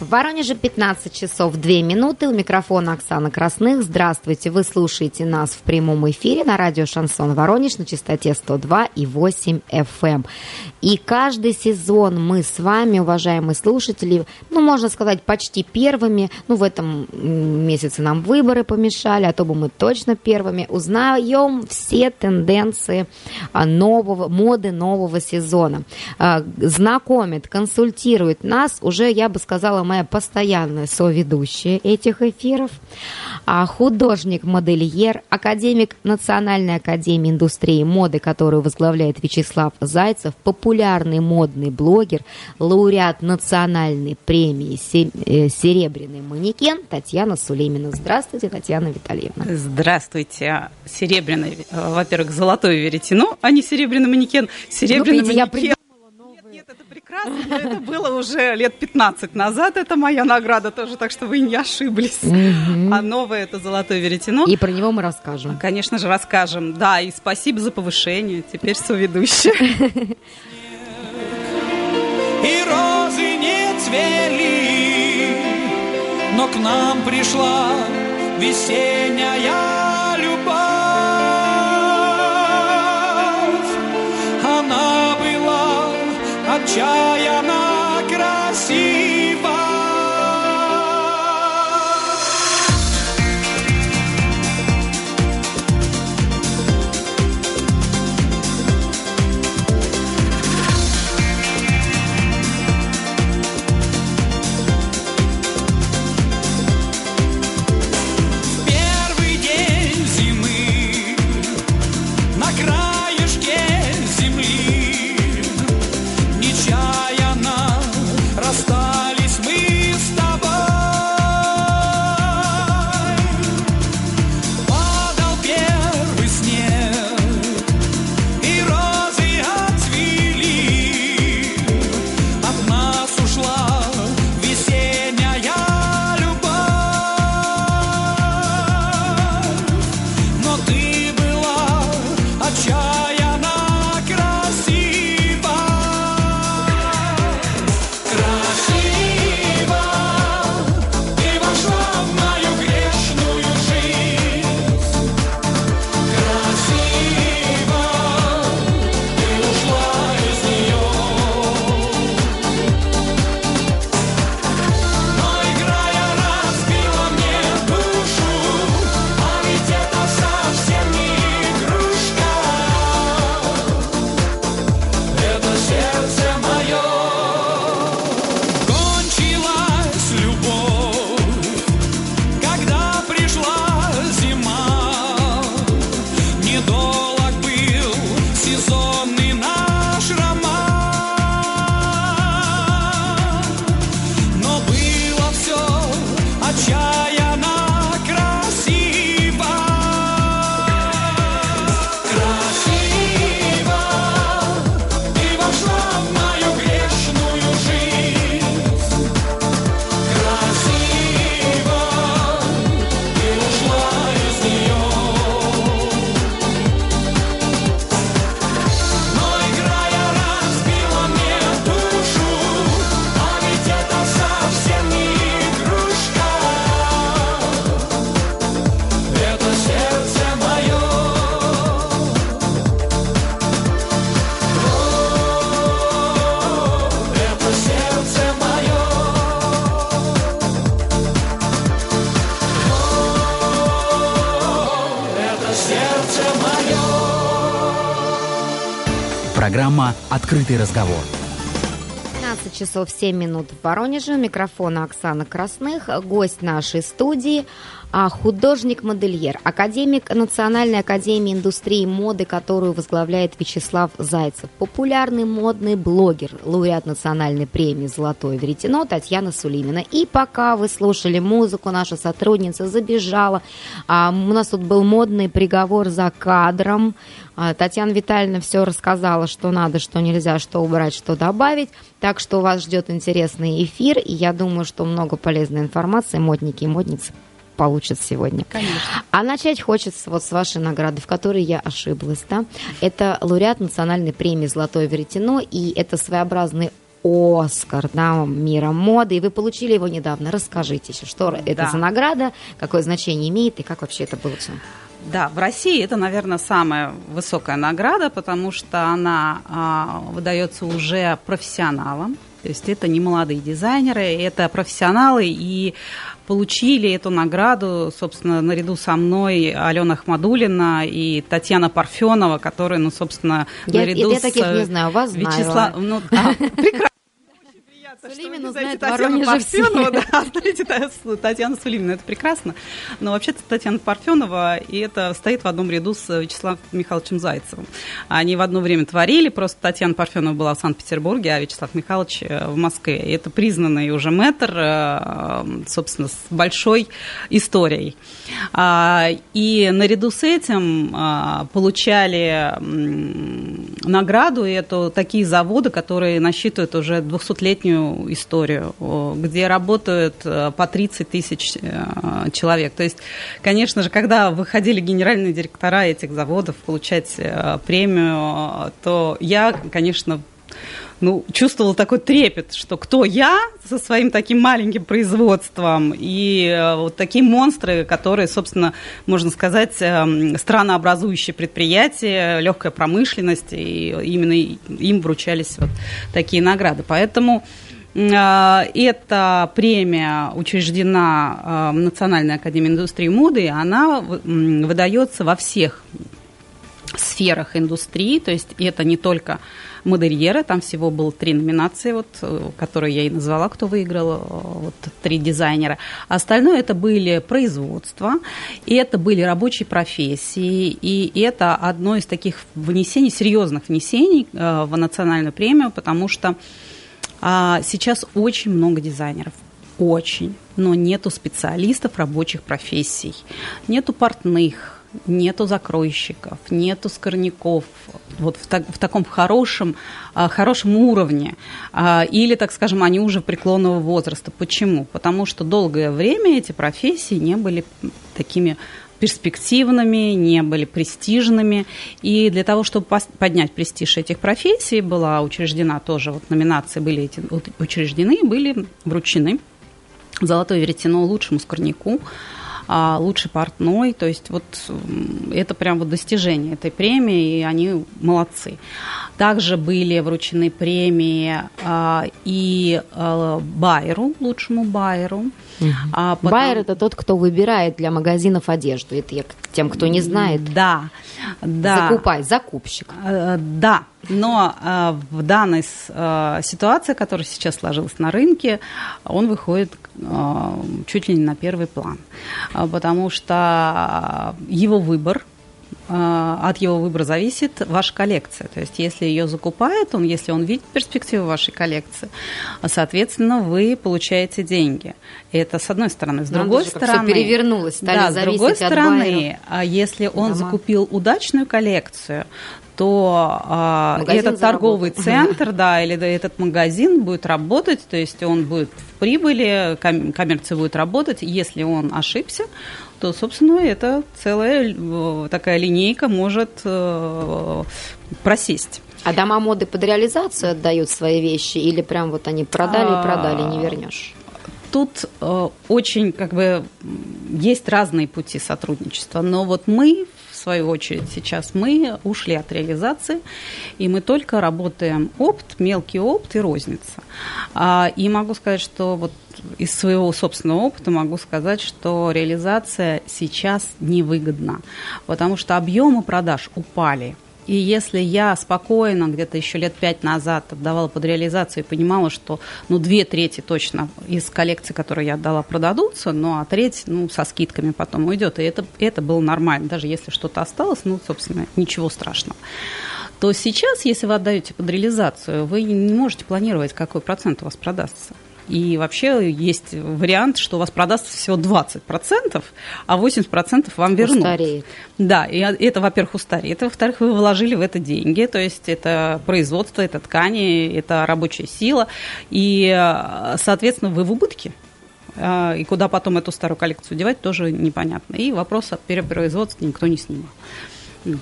В Воронеже 15 часов 2 минуты. У микрофона Оксана Красных. Здравствуйте. Вы слушаете нас в прямом эфире на радио «Шансон Воронеж» на частоте 102 и 8 FM. Эм. И каждый сезон мы с вами, уважаемые слушатели, ну, можно сказать, почти первыми, ну, в этом месяце нам выборы помешали, а то бы мы точно первыми, узнаем все тенденции а, нового, моды нового сезона. А, знакомит, консультирует нас уже, я бы сказала, моя постоянная соведущая этих эфиров, а художник-модельер, академик Национальной академии индустрии моды, которую возглавляет Вячеслав Зайцев, популярный модный блогер, лауреат национальной премии э, «Серебряный манекен» Татьяна Сулеймина. Здравствуйте, Татьяна Витальевна. Здравствуйте. Серебряный, э, во-первых, золотое веретено, а не серебряный манекен. Серебряный ну, манекен. Я прекрасно, но это было уже лет 15 назад, это моя награда тоже, так что вы не ошиблись. А новое это золотое веретено. И про него мы расскажем. Конечно же, расскажем. Да, и спасибо за повышение, теперь соведущая. И розы не цвели, но к нам пришла весенняя यामः «Открытый разговор». 15 часов 7 минут в Воронеже. У микрофона Оксана Красных. Гость нашей студии художник-модельер, академик Национальной академии индустрии моды, которую возглавляет Вячеслав Зайцев, популярный модный блогер, лауреат национальной премии «Золотое веретено» Татьяна Сулимина. И пока вы слушали музыку, наша сотрудница забежала. А, у нас тут был модный приговор за кадром. А, Татьяна Витальевна все рассказала, что надо, что нельзя, что убрать, что добавить. Так что вас ждет интересный эфир, и я думаю, что много полезной информации, модники и модницы. Получат сегодня. Конечно. А начать хочется вот с вашей награды, в которой я ошиблась, да? Это лауреат национальной премии «Золотое веретено», и это своеобразный Оскар да, мира моды, и вы получили его недавно. Расскажите еще, что да. это за награда, какое значение имеет и как вообще это было все? Да, в России это, наверное, самая высокая награда, потому что она а, выдается уже профессионалам. То есть это не молодые дизайнеры, это профессионалы, и получили эту награду, собственно, наряду со мной Алена Ахмадулина и Татьяна Парфенова, которые, ну, собственно, я, наряду я, я таких не знаю, вас Вячеслав... знаю. Ну, а, прекрасно. Сулимину знает Татьяну Парфенова, да, знаете, Татьяна Сулимина, это прекрасно. Но вообще-то Татьяна Парфенова, и это стоит в одном ряду с Вячеславом Михайловичем Зайцевым. Они в одно время творили, просто Татьяна Парфенова была в Санкт-Петербурге, а Вячеслав Михайлович э, в Москве. И это признанный уже мэтр, э, собственно, с большой историей. А, и наряду с этим а, получали награду, и это такие заводы, которые насчитывают уже 200-летнюю историю, где работают э, по 30 тысяч э, человек. То есть, конечно же, когда выходили генеральные директора этих заводов получать э, премию, то я, конечно, ну, чувствовала такой трепет, что кто я со своим таким маленьким производством и вот такие монстры, которые, собственно, можно сказать, странообразующие предприятия, легкая промышленность, и именно им вручались вот такие награды. Поэтому эта премия учреждена а, Национальной академии индустрии моды, она выдается во всех сферах индустрии, то есть это не только модельеры, там всего было три номинации, вот, которые я и назвала, кто выиграл, вот, три дизайнера. Остальное это были производства, и это были рабочие профессии, и это одно из таких внесений, серьезных внесений э, в национальную премию, потому что а сейчас очень много дизайнеров, очень, но нету специалистов рабочих профессий, нету портных, нету закройщиков, нету скорняков, вот в, так, в таком хорошем, а, хорошем уровне. А, или, так скажем, они уже преклонного возраста. Почему? Потому что долгое время эти профессии не были такими перспективными, не были престижными. И для того, чтобы поднять престиж этих профессий, была учреждена тоже, вот номинации были эти учреждены, были вручены золотое веретено лучшему скорняку, а, лучший портной, то есть вот это прям вот достижение этой премии, и они молодцы. Также были вручены премии а, и а, Байеру, лучшему Байеру. Угу. А потом... Байер это тот, кто выбирает для магазинов одежду. Это я тем, кто не знает. Да, да. Закупай, закупщик. Да, но э, в данной э, ситуации, которая сейчас сложилась на рынке, он выходит э, чуть ли не на первый план, потому что его выбор от его выбора зависит ваша коллекция. То есть, если ее закупает он, если он видит перспективу вашей коллекции, соответственно, вы получаете деньги. Это с одной стороны. С другой же, стороны... Все перевернулось, да, с другой стороны, а если он дома. закупил удачную коллекцию, то а, этот торговый центр, да, или этот магазин будет работать, то есть он будет в прибыли, коммерция будет работать. Если он ошибся, то, собственно, это целая э, такая линейка может э, просесть. А дома моды под реализацию отдают свои вещи или прям вот они продали и продали, не вернешь? Тут э, очень как бы есть разные пути сотрудничества, но вот мы свою очередь, сейчас мы ушли от реализации, и мы только работаем опт, мелкий опт и розница. А, и могу сказать, что вот из своего собственного опыта могу сказать, что реализация сейчас невыгодна, потому что объемы продаж упали – и если я спокойно, где-то еще лет пять назад отдавала под реализацию и понимала, что ну, две трети точно из коллекции, которую я отдала, продадутся, ну, а треть ну, со скидками потом уйдет. И это, это было нормально. Даже если что-то осталось, ну, собственно, ничего страшного то сейчас, если вы отдаете под реализацию, вы не можете планировать, какой процент у вас продастся. И вообще есть вариант, что у вас продастся всего 20%, а 80% вам вернут. Устареет. Да, и это, во-первых, устареет. Во-вторых, вы вложили в это деньги, то есть это производство, это ткани, это рабочая сила. И, соответственно, вы в убытке а, и куда потом эту старую коллекцию девать, тоже непонятно. И вопрос о перепроизводстве никто не снимал.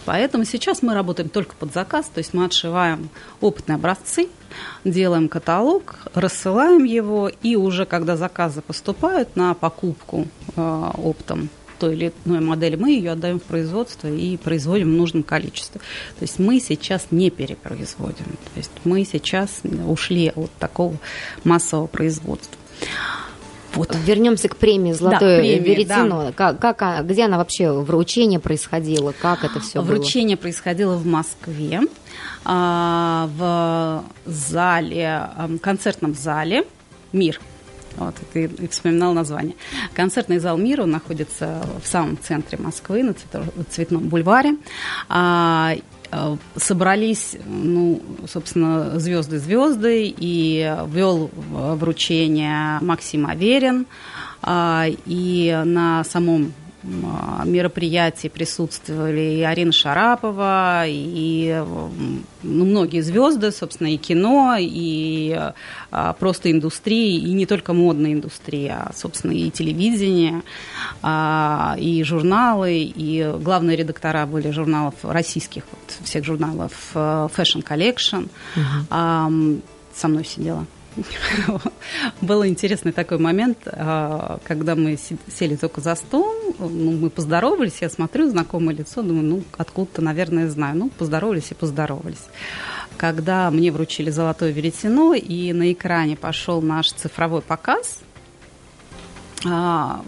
Поэтому сейчас мы работаем только под заказ, то есть мы отшиваем опытные образцы, делаем каталог, рассылаем его, и уже когда заказы поступают на покупку э, оптом той или иной модели, мы ее отдаем в производство и производим в нужном количестве. То есть мы сейчас не перепроизводим. То есть мы сейчас ушли от такого массового производства. Вот. Вернемся к премии «Золотое да, веретено». Да. Как, как, а, где она вообще, вручение происходило? Как это все Вручение было? происходило в Москве, а, в зале, концертном зале «Мир». Вот, ты вспоминал название. Концертный зал «Мира» находится в самом центре Москвы, на Цветном бульваре. Э, собрались, ну, собственно, звезды-звезды, и вел вручение Максим Аверин, а, и на самом а, мероприятии присутствовали и Арина Шарапова, и ну, многие звезды, собственно, и кино, и а, просто индустрии, и не только модная индустрия, а, собственно, и телевидение, а, и журналы, и главные редактора были журналов российских, вот, всех журналов э, Fashion Collection. Угу. А, со мной сидела Был интересный такой момент, а, когда мы сели только за стол, ну, мы поздоровались, я смотрю знакомое лицо, думаю, ну, откуда-то, наверное, знаю. Ну, поздоровались и поздоровались. Когда мне вручили золотое веретено, и на экране пошел наш цифровой показ, а,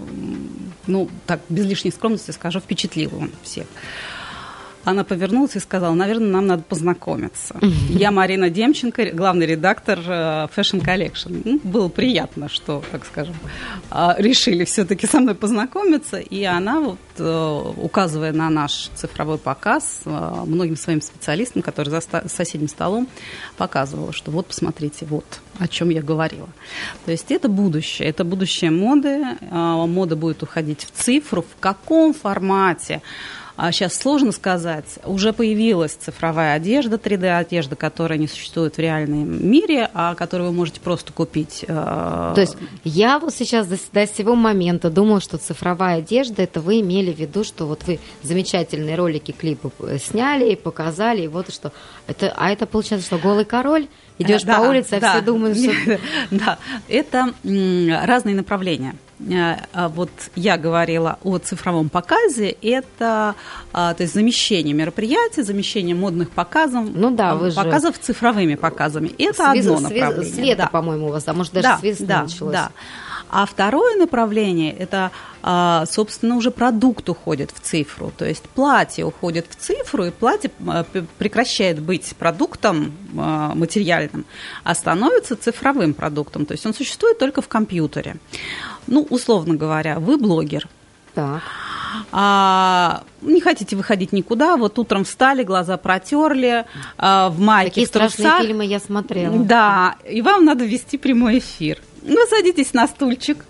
ну, так, без лишней скромности скажу, впечатлил он всех. Она повернулась и сказала, наверное, нам надо познакомиться. Я Марина Демченко, главный редактор э, Fashion Collection. Ну, было приятно, что, так скажем, а, решили все-таки со мной познакомиться. И она, вот, э, указывая на наш цифровой показ, э, многим своим специалистам, которые за соседним столом, показывала, что вот, посмотрите, вот о чем я говорила. То есть это будущее, это будущее моды. Мода будет уходить в цифру. В каком формате? А сейчас сложно сказать. Уже появилась цифровая одежда, 3D-одежда, которая не существует в реальном мире, а которую вы можете просто купить. Э, То есть я вот сейчас до, до сего момента думала, что цифровая одежда, это вы имели в виду, что вот вы замечательные ролики, клипы сняли и показали, и вот что. Это, а это получается, что голый король? Идешь да, по улице, а да, все думают, что... Да, это разные направления. Э, а вот я говорила о цифровом показе, это а, то есть замещение мероприятий, замещение модных показов, ну да, вы показов же... цифровыми показами. Это Свез... одно направление. Света, да. по-моему, у вас, а может даже да, с да, началось. Да. А второе направление – это, а, собственно, уже продукт уходит в цифру. То есть платье уходит в цифру, и платье прекращает быть продуктом материальным, а становится цифровым продуктом. То есть он существует только в компьютере. Ну, условно говоря, вы блогер. Так. А, не хотите выходить никуда, вот утром встали, глаза протерли, а, в майке, Такие в трусах. страшные фильмы я смотрела. Да, и вам надо вести прямой эфир. Вы садитесь на стульчик,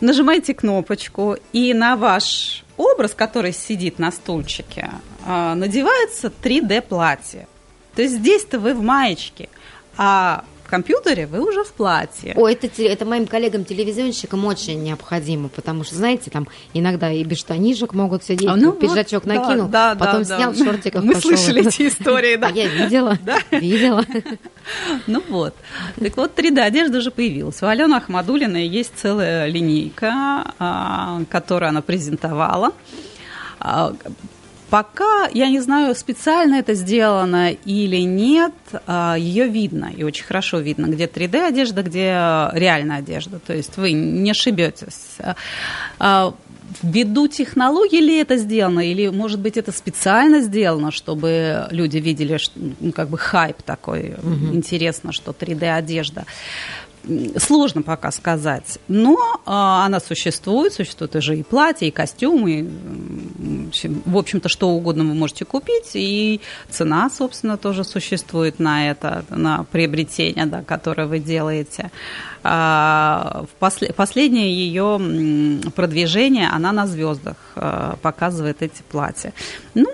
нажимаете кнопочку, и на ваш образ, который сидит на стульчике, а, надевается 3D-платье. То есть здесь-то вы в маечке, а компьютере, вы уже в платье. О, это, это моим коллегам-телевизионщикам очень необходимо, потому что, знаете, там иногда и без штанишек могут сидеть, а, ну, пиджачок вот, накинул, да, да, потом да, снял да. шортиков Мы пошел. слышали эти истории, да. А я видела, видела. Ну вот. Так вот, 3D-одежда уже появилась. У Алены Ахмадулиной есть целая линейка, а, которую она презентовала а, Пока я не знаю, специально это сделано или нет, а, ее видно, и очень хорошо видно, где 3D одежда, где реальная одежда. То есть вы не ошибетесь. А, ввиду технологии ли это сделано, или, может быть, это специально сделано, чтобы люди видели, ну, как бы хайп такой, угу. интересно, что 3D-одежда сложно пока сказать, но а, она существует, существует уже и платье, и костюмы, в общем-то, что угодно вы можете купить, и цена, собственно, тоже существует на это, на приобретение, да, которое вы делаете. А, в после, последнее ее продвижение, она на звездах а, показывает эти платья. Ну,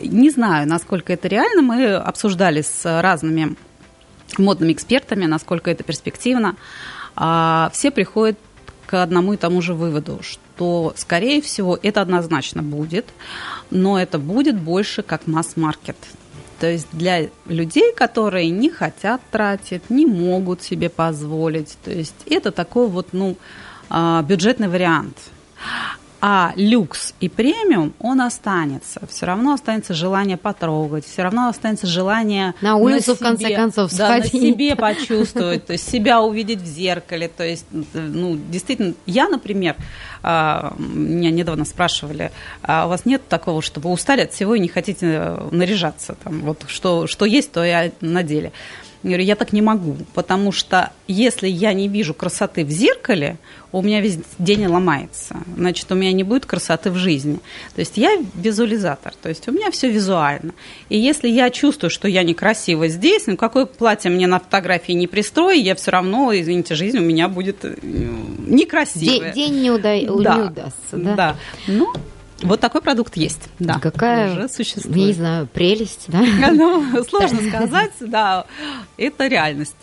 не знаю, насколько это реально. Мы обсуждали с разными модными экспертами, насколько это перспективно. А, все приходят к одному и тому же выводу, что, скорее всего, это однозначно будет, но это будет больше как масс-маркет. То есть для людей, которые не хотят тратить, не могут себе позволить. То есть это такой вот, ну, а, бюджетный вариант. А люкс и премиум, он останется. Все равно останется желание потрогать, все равно останется желание на улицу, на себе, в конце концов, да, сходить. на себе почувствовать, то есть себя увидеть в зеркале. То есть, ну, действительно, я, например, а, меня недавно спрашивали, а у вас нет такого, что вы устали от всего и не хотите наряжаться? Там, вот что, что есть, то и надели. Я говорю, я так не могу, потому что если я не вижу красоты в зеркале, у меня весь день ломается. Значит, у меня не будет красоты в жизни. То есть я визуализатор, то есть у меня все визуально. И если я чувствую, что я некрасива здесь, ну какое платье мне на фотографии не пристрою, я все равно, извините, жизнь у меня будет э, некрасивая. День, день не, уда... да. не удастся, да? Да. Ну, вот такой продукт есть, да. Какая, уже существует. не знаю, прелесть, да? Ну, сложно сказать, да, это реальность.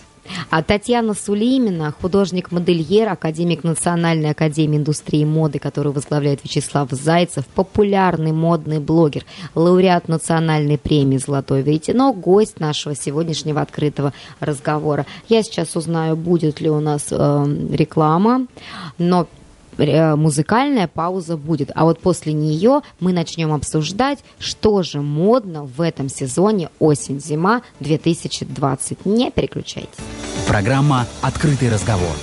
А Татьяна Сулеймина, художник-модельер, академик Национальной академии индустрии моды, которую возглавляет Вячеслав Зайцев, популярный модный блогер, лауреат национальной премии «Золотое веретено», гость нашего сегодняшнего открытого разговора. Я сейчас узнаю, будет ли у нас э, реклама, но музыкальная пауза будет. А вот после нее мы начнем обсуждать, что же модно в этом сезоне осень-зима 2020. Не переключайтесь. Программа «Открытый разговор».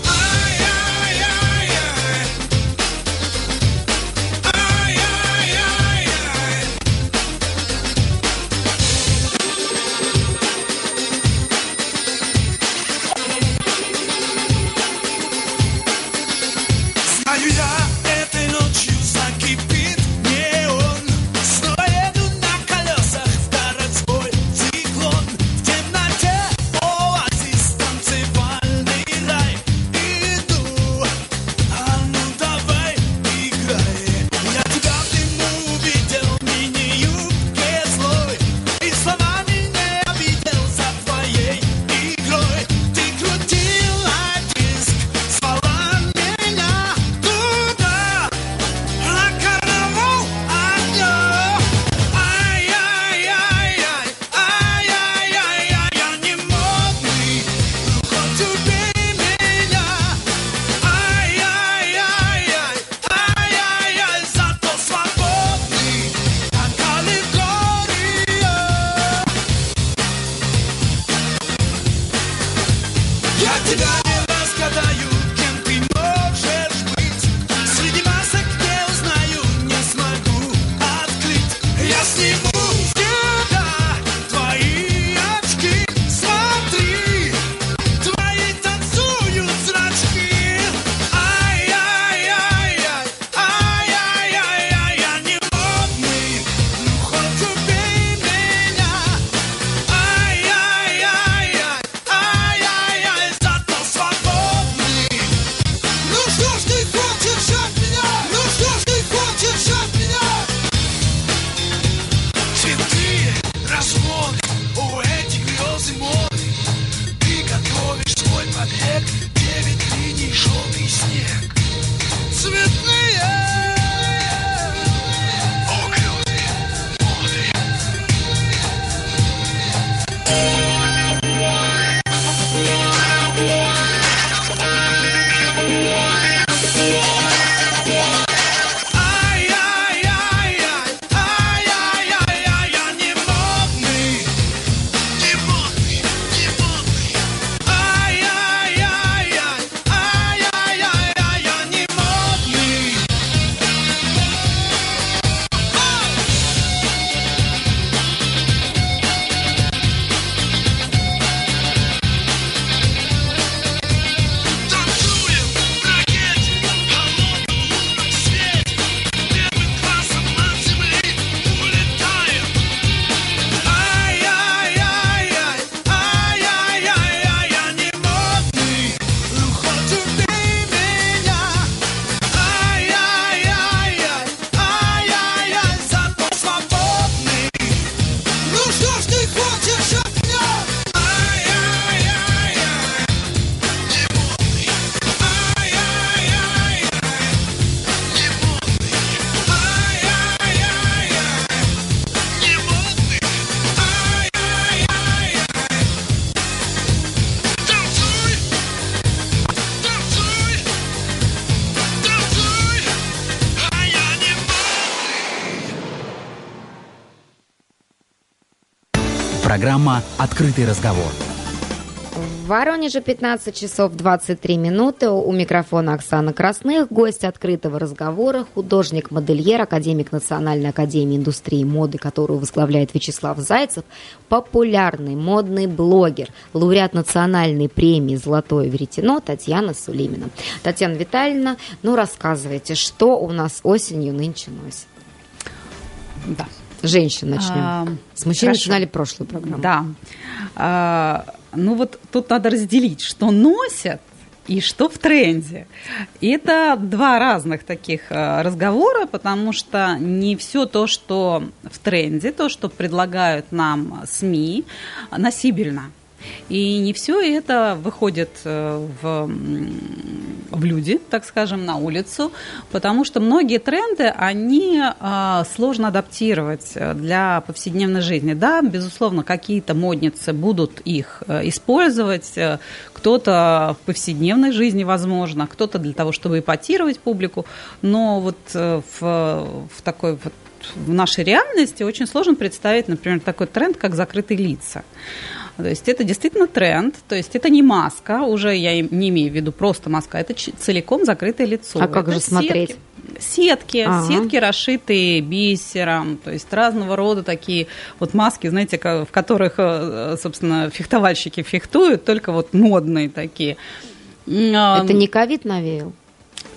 «Открытый разговор». В Воронеже 15 часов 23 минуты. У микрофона Оксана Красных. Гость открытого разговора, художник-модельер, академик Национальной академии индустрии моды, которую возглавляет Вячеслав Зайцев, популярный модный блогер, лауреат национальной премии «Золотое веретено» Татьяна Сулимина. Татьяна Витальевна, ну рассказывайте, что у нас осенью нынче носит? Да. Женщин начнем. А, С мужчин хорошо. начинали прошлую программу. Да. А, ну вот тут надо разделить, что носят и что в тренде. И это два разных таких а, разговора, потому что не все то, что в тренде, то, что предлагают нам СМИ, носибельно. И не все это выходит э, в, в люди, так скажем, на улицу, потому что многие тренды, они а, сложно адаптировать для повседневной жизни. Да, безусловно, какие-то модницы будут их э, использовать, э, кто-то в повседневной жизни, возможно, кто-то для того, чтобы эпатировать публику, но вот в, в такой вот в нашей реальности очень сложно представить, например, такой тренд, как закрытые лица. То есть это действительно тренд, то есть это не маска, уже я не имею в виду просто маска, это целиком закрытое лицо. А как это же смотреть? Сетки, ага. сетки, расшитые бисером, то есть разного рода такие вот маски, знаете, в которых, э, собственно, фехтовальщики фехтуют, только вот модные такие. Это не ковид навеял?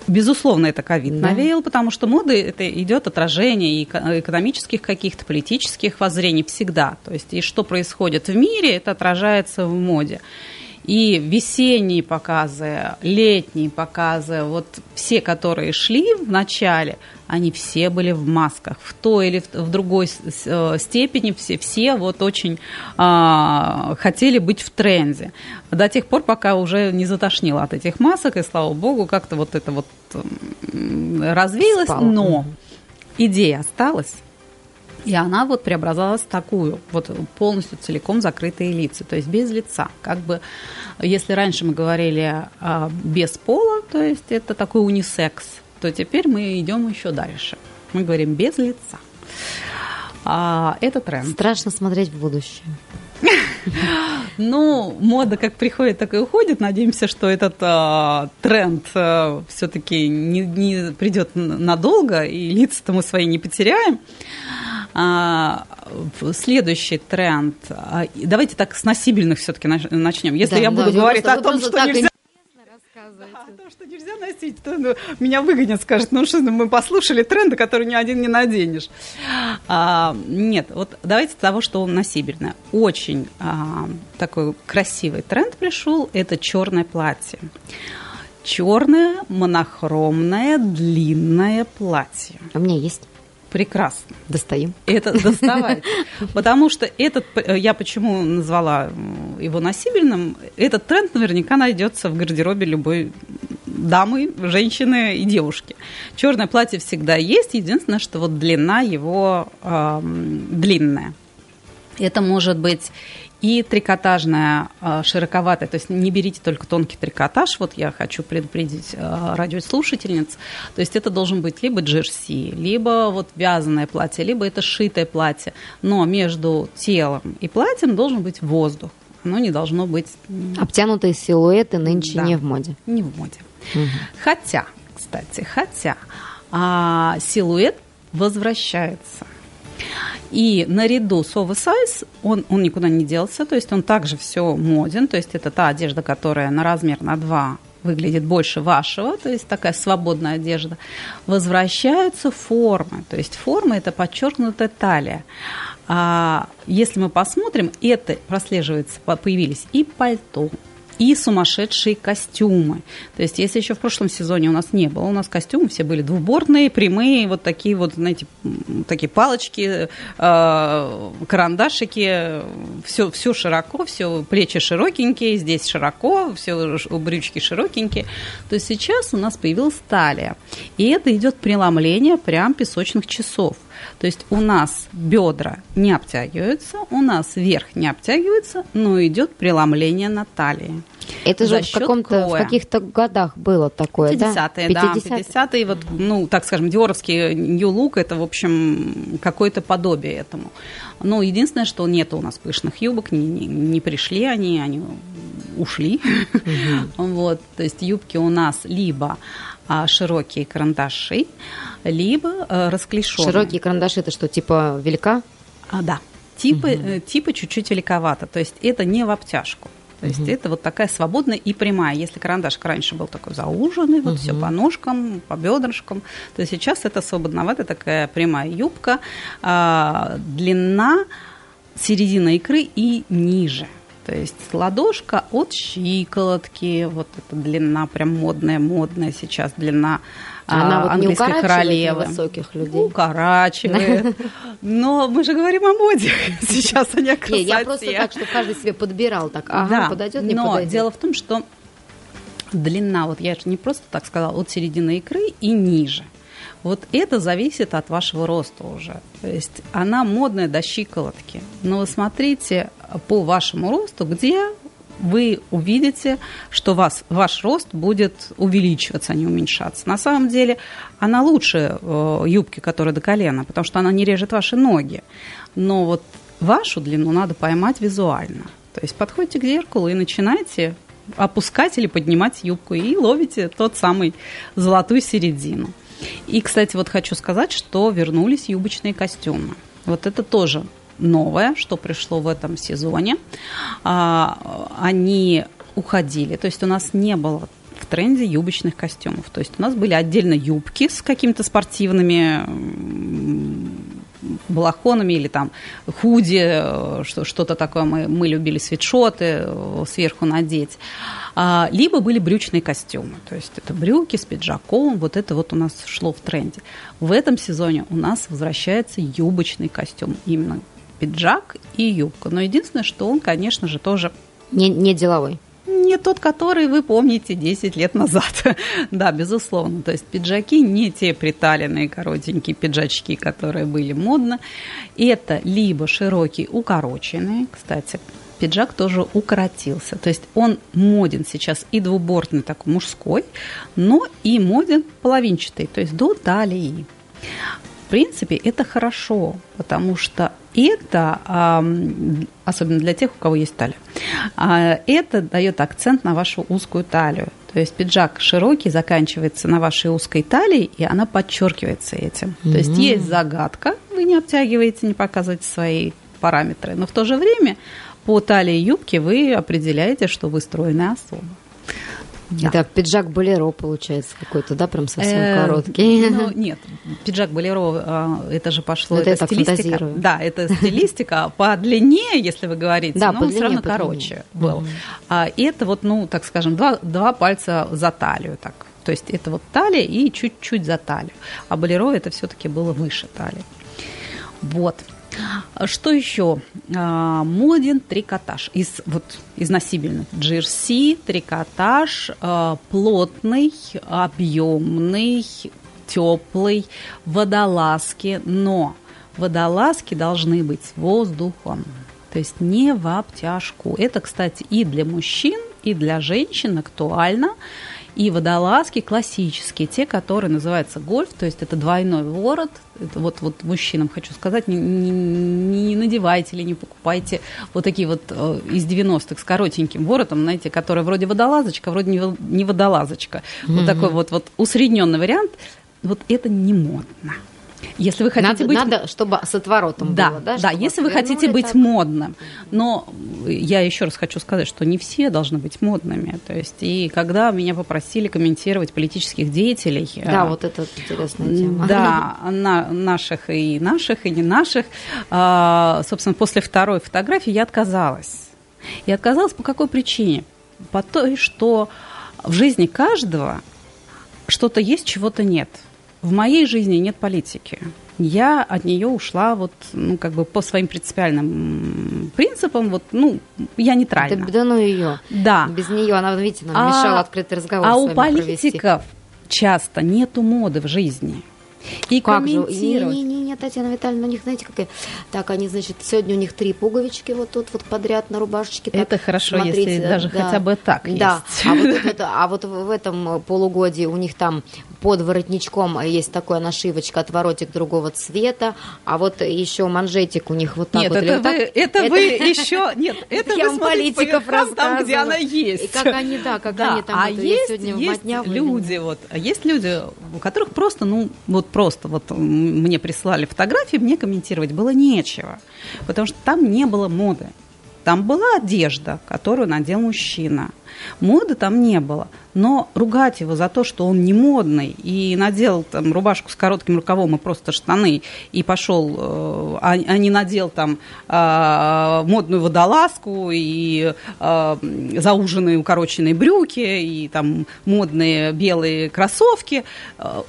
Безусловно, это ковид да. навеял, потому что мода это идет отражение и экономических каких-то политических воззрений всегда. То есть и что происходит в мире, это отражается в моде. И весенние показы, летние показы, вот все, которые шли в начале, они все были в масках. В той или в другой э, степени все, все вот очень а, хотели быть в тренде. До тех пор, пока уже не затошнило от этих масок, и слава богу, как-то вот это вот развеялось. Спало. Но идея осталась. И она вот преобразовалась в такую, вот полностью целиком закрытые лица, то есть без лица. Как бы, если раньше мы говорили а, без пола, то есть это такой унисекс, то теперь мы идем еще дальше. Мы говорим без лица. А, это тренд. Страшно смотреть в будущее. Ну, мода как приходит, так и уходит. Надеемся, что этот а, тренд а, все-таки не, не придет надолго, и лица-то мы свои не потеряем. А, следующий тренд. А, давайте так с носибельных все-таки начнем. Если да, я буду да, говорить о том, что нельзя да, а то, что нельзя носить, то ну, меня выгонят, скажут, ну что, ну, мы послушали тренды, которые ни один не наденешь. А, нет, вот давайте с того, что носибельное. Очень а, такой красивый тренд пришел, это черное платье. Черное, монохромное, длинное платье. У меня есть. Прекрасно. Достаем. Это доставать. Потому что этот, я почему назвала его носибельным, этот тренд наверняка найдется в гардеробе любой дамы, женщины и девушки. Черное платье всегда есть, единственное, что вот длина его э, длинная. Это может быть и трикотажная а, широковатая, то есть не берите только тонкий трикотаж, вот я хочу предупредить а, радиослушательниц, то есть это должен быть либо джерси, либо вот вязаное платье, либо это шитое платье, но между телом и платьем должен быть воздух, оно не должно быть... Обтянутые силуэты нынче да, не в моде. Не в моде. Угу. Хотя, кстати, хотя а, силуэт возвращается. И наряду с оверсайз он, он никуда не делся, то есть он также все моден, то есть это та одежда, которая на размер на 2 выглядит больше вашего, то есть такая свободная одежда, возвращаются формы, то есть формы это подчеркнутая талия. А если мы посмотрим, это прослеживается, появились и пальто, и сумасшедшие костюмы. То есть, если еще в прошлом сезоне у нас не было, у нас костюмы все были двубортные, прямые, вот такие вот, знаете, такие палочки, э, карандашики, все, все широко, все плечи широкенькие, здесь широко, все брючки широкенькие. То есть сейчас у нас появилась талия. И это идет преломление прям песочных часов. То есть у нас бедра не обтягиваются, у нас верх не обтягивается, но идет преломление на талии. Это же в, каком-то, в каких-то годах было такое, 50-е, да? 50-е, да. 50-е, вот, ну, так скажем, диоровский New Look, это, в общем, какое-то подобие этому. Но единственное, что нет у нас пышных юбок, не, не, не пришли они, они ушли. Угу. Вот, то есть юбки у нас либо а, широкие карандаши, либо а, расклешенные. Широкие карандаши это что, типа велика? А, да. Типы, угу. типы чуть-чуть великовато. То есть это не в обтяжку. То есть угу. это вот такая свободная и прямая. Если карандашик раньше был такой зауженный, вот угу. все по ножкам, по бедрышкам, то сейчас это свободноватая такая прямая юбка, а, длина середина икры и ниже. То есть ладошка от щиколотки, вот эта длина прям модная, модная сейчас длина она вот английской не королевы. высоких людей. Укорачивает. Но мы же говорим о моде. Сейчас они о красоте. я просто так, что каждый себе подбирал так. Ага, да, подойдет, не но подойдет. дело в том, что длина, вот я же не просто так сказала, от середины икры и ниже. Вот это зависит от вашего роста уже. То есть она модная до щиколотки. Но вы смотрите по вашему росту, где вы увидите, что вас, ваш рост будет увеличиваться, а не уменьшаться. На самом деле она лучше э, юбки, которая до колена, потому что она не режет ваши ноги. Но вот вашу длину надо поймать визуально. То есть подходите к зеркалу и начинаете опускать или поднимать юбку и ловите тот самый золотую середину. И, кстати, вот хочу сказать, что вернулись юбочные костюмы. Вот это тоже новое, что пришло в этом сезоне. А, они уходили, то есть у нас не было в тренде юбочных костюмов. То есть у нас были отдельно юбки с какими-то спортивными балахонами или там худи, э, что-то такое. Мы, мы любили свитшоты э, сверху надеть. А, либо были брючные костюмы. То есть это брюки с пиджаком. Вот это вот у нас шло в тренде. В этом сезоне у нас возвращается юбочный костюм. Именно пиджак и юбка. Но единственное, что он, конечно же, тоже... Не, не деловой. Не тот, который вы помните 10 лет назад. да, безусловно. То есть пиджаки не те приталенные коротенькие пиджачки, которые были модно. Это либо широкие укороченные, кстати, пиджак тоже укоротился. То есть он моден сейчас и двубортный такой мужской, но и моден половинчатый, то есть до талии. В принципе, это хорошо, потому что это, особенно для тех, у кого есть талия, а, это дает акцент на вашу узкую талию. То есть пиджак широкий заканчивается на вашей узкой талии, и она подчеркивается этим. Mm-hmm. То есть есть загадка, вы не обтягиваете, не показываете свои параметры, но в то же время по талии юбки вы определяете, что вы стройная особа. Да. Это пиджак болеро получается какой-то, да, прям совсем э, короткий. Ну, нет, пиджак болеро, а, это же пошло, это, это стилистика. Да, это стилистика. По длине, если вы говорите, да, но он все равно короче был. А, и это вот, ну, так скажем, два, два пальца за талию так. То есть это вот талия и чуть-чуть за талию. А болеро это все-таки было выше талии. Вот. Что еще? А, моден трикотаж. Из, вот, из носибельных. Джерси, трикотаж, а, плотный, объемный, теплый, водолазки. Но водолазки должны быть с воздухом. То есть не в обтяжку. Это, кстати, и для мужчин, и для женщин актуально. И водолазки классические, те, которые называются гольф, то есть это двойной ворот. Это вот, вот мужчинам хочу сказать, не, не, не надевайте или не покупайте вот такие вот э, из 90-х с коротеньким воротом, знаете, которые вроде водолазочка, вроде не, не водолазочка. Mm-hmm. Вот такой вот, вот усредненный вариант. Вот это не модно. Если вы хотите надо, быть... Надо, чтобы с отворотом да, было, да? Да, если вы хотите быть так. модным. Но я еще раз хочу сказать, что не все должны быть модными. То есть, и когда меня попросили комментировать политических деятелей... Да, а, вот это интересная тема. Да, на, наших и наших, и не наших. А, собственно, после второй фотографии я отказалась. И отказалась по какой причине? По той, что в жизни каждого что-то есть, чего-то нет – в моей жизни нет политики. Я от нее ушла вот, ну, как бы по своим принципиальным принципам, вот, ну, я нейтральна. Да, да ну ее. Да. Без нее она, видите, нам а, мешала открытый разговор А у политиков провести. часто нету моды в жизни. И как комментировать. Же? Не, не, не, меня, Татьяна Витальевна, у них, знаете, какая... Так, они, значит, сегодня у них три пуговички вот тут вот подряд на рубашечке. Так, это хорошо, смотрите, если даже да, хотя бы так Да, есть. А, вот, вот, а вот в этом полугодии у них там под воротничком есть такая нашивочка отворотик другого цвета, а вот еще манжетик у них вот так нет, вот. Это, вы, так, это, это вы еще... Нет, это Я вы политиков там, где она есть. И как они, да, как да, они там... А есть, сегодня есть люди, вот, а есть люди, у которых просто, ну, вот просто вот мне прислали фотографии, мне комментировать было нечего, потому что там не было моды. Там была одежда, которую надел мужчина. Моды там не было но ругать его за то, что он не модный и надел там рубашку с коротким рукавом и просто штаны и пошел, э, а, а не надел там а, модную водолазку и а, зауженные укороченные брюки и там модные белые кроссовки,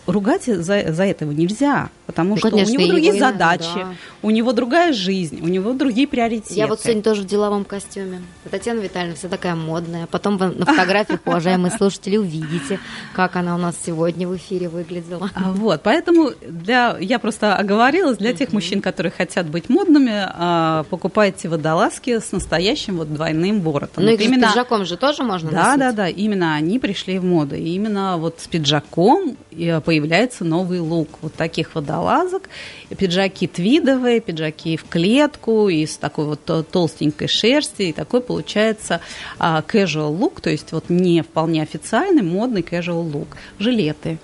ругать за, за этого нельзя, потому ну, что конечно, у него другие его, задачи, да. у него другая жизнь, у него другие приоритеты. Я вот сегодня тоже в деловом костюме. Татьяна Витальевна вся такая модная. Потом на фотографиях, уважаемые слушатели, увидите, как она у нас сегодня в эфире выглядела. А, вот, поэтому для, я просто оговорилась, для тех мужчин, которые хотят быть модными, а, покупайте водолазки с настоящим вот двойным воротом. Ну, вот их именно... с пиджаком же тоже можно Да, носить? да, да, именно они пришли в моду. И именно вот с пиджаком появляется новый лук вот таких водолазок. Пиджаки твидовые, пиджаки в клетку, из такой вот толстенькой шерсти, и такой получается а, casual лук, то есть вот не вполне официальный модный casual look. Жилеты.